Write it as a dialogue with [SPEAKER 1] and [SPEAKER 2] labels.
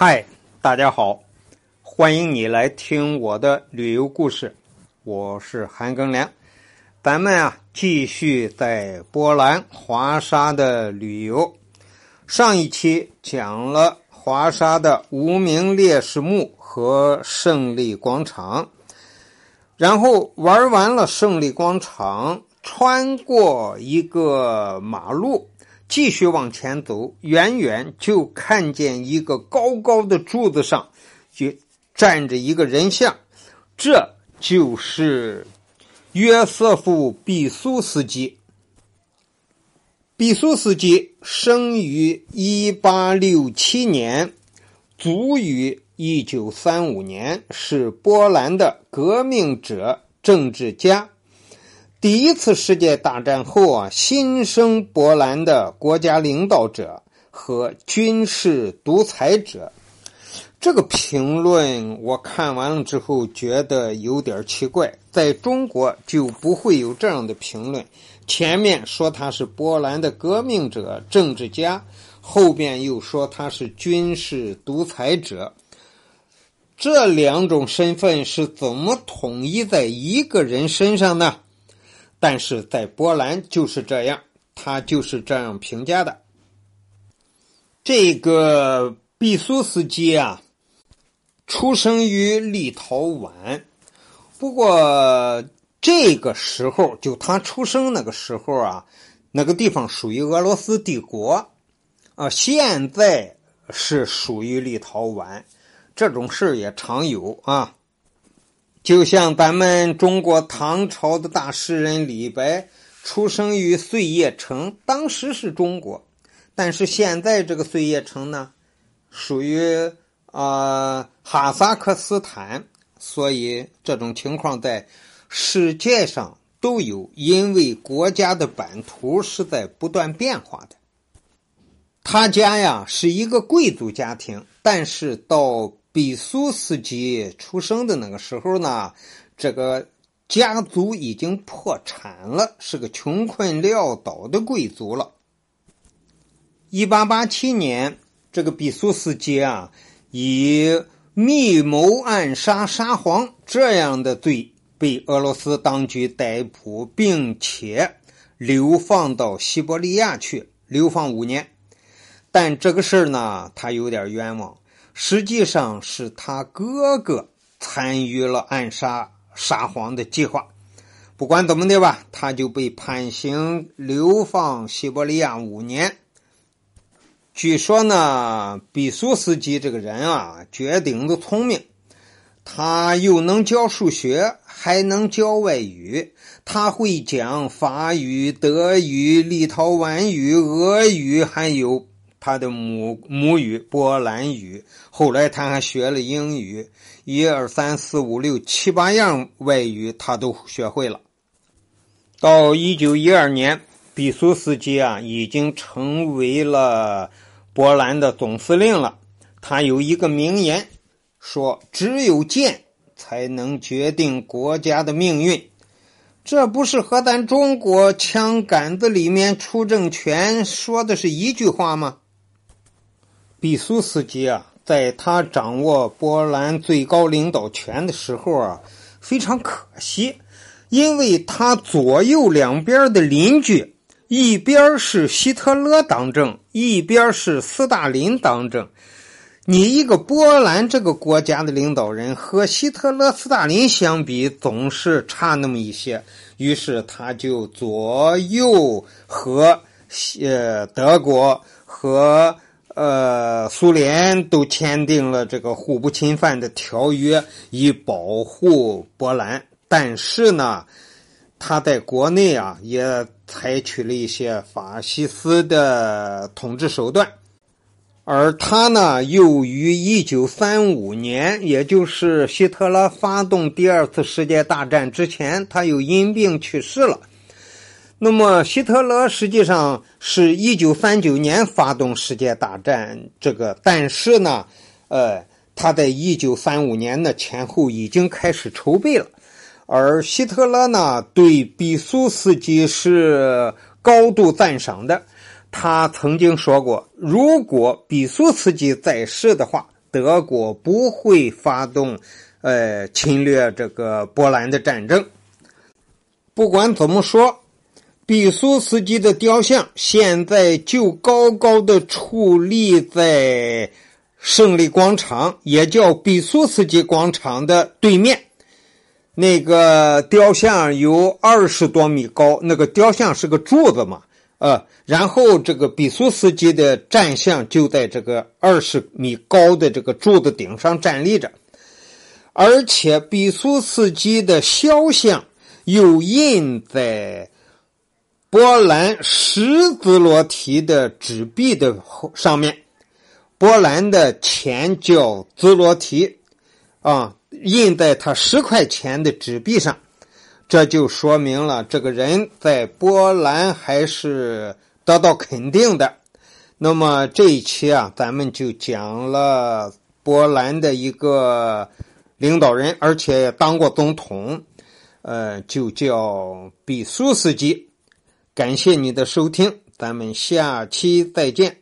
[SPEAKER 1] 嗨，大家好，欢迎你来听我的旅游故事，我是韩庚良。咱们啊，继续在波兰华沙的旅游。上一期讲了华沙的无名烈士墓和胜利广场，然后玩完了胜利广场，穿过一个马路。继续往前走，远远就看见一个高高的柱子上，就站着一个人像，这就是约瑟夫·毕苏斯基。毕苏斯基生于一八六七年，卒于一九三五年，是波兰的革命者、政治家。第一次世界大战后啊，新生波兰的国家领导者和军事独裁者，这个评论我看完了之后觉得有点奇怪。在中国就不会有这样的评论，前面说他是波兰的革命者、政治家，后边又说他是军事独裁者，这两种身份是怎么统一在一个人身上呢？但是在波兰就是这样，他就是这样评价的。这个毕苏斯基啊，出生于立陶宛，不过这个时候就他出生那个时候啊，那个地方属于俄罗斯帝国啊，现在是属于立陶宛，这种事也常有啊。就像咱们中国唐朝的大诗人李白出生于碎叶城，当时是中国，但是现在这个碎叶城呢，属于啊哈萨克斯坦，所以这种情况在世界上都有，因为国家的版图是在不断变化的。他家呀是一个贵族家庭，但是到。比苏斯基出生的那个时候呢，这个家族已经破产了，是个穷困潦倒的贵族了。一八八七年，这个比苏斯基啊，以密谋暗杀沙皇这样的罪被俄罗斯当局逮捕，并且流放到西伯利亚去流放五年。但这个事儿呢，他有点冤枉。实际上是他哥哥参与了暗杀沙皇的计划。不管怎么的吧，他就被判刑，流放西伯利亚五年。据说呢，比苏斯基这个人啊，绝顶的聪明，他又能教数学，还能教外语，他会讲法语、德语、立陶宛语、俄语，还有。他的母母语波兰语，后来他还学了英语，一二三四五六七八样外语他都学会了。到一九一二年，毕苏斯基啊已经成为了波兰的总司令了。他有一个名言，说：“只有剑才能决定国家的命运。”这不是和咱中国枪杆子里面出政权说的是一句话吗？毕苏斯基啊，在他掌握波兰最高领导权的时候啊，非常可惜，因为他左右两边的邻居，一边是希特勒当政，一边是斯大林当政。你一个波兰这个国家的领导人和希特勒、斯大林相比，总是差那么一些，于是他就左右和呃德国和。呃，苏联都签订了这个互不侵犯的条约，以保护波兰。但是呢，他在国内啊也采取了一些法西斯的统治手段。而他呢，又于一九三五年，也就是希特勒发动第二次世界大战之前，他又因病去世了。那么，希特勒实际上是一九三九年发动世界大战，这个，但是呢，呃，他在一九三五年的前后已经开始筹备了。而希特勒呢，对毕苏斯基是高度赞赏的。他曾经说过，如果毕苏斯基在世的话，德国不会发动呃侵略这个波兰的战争。不管怎么说，比苏斯基的雕像现在就高高的矗立在胜利广场，也叫比苏斯基广场的对面。那个雕像有二十多米高，那个雕像是个柱子嘛，呃，然后这个比苏斯基的站像就在这个二十米高的这个柱子顶上站立着，而且比苏斯基的肖像又印在波兰十字罗提的纸币的上面，波兰的钱叫兹罗提，啊。印在他十块钱的纸币上，这就说明了这个人在波兰还是得到肯定的。那么这一期啊，咱们就讲了波兰的一个领导人，而且也当过总统，呃，就叫比苏斯基。感谢你的收听，咱们下期再见。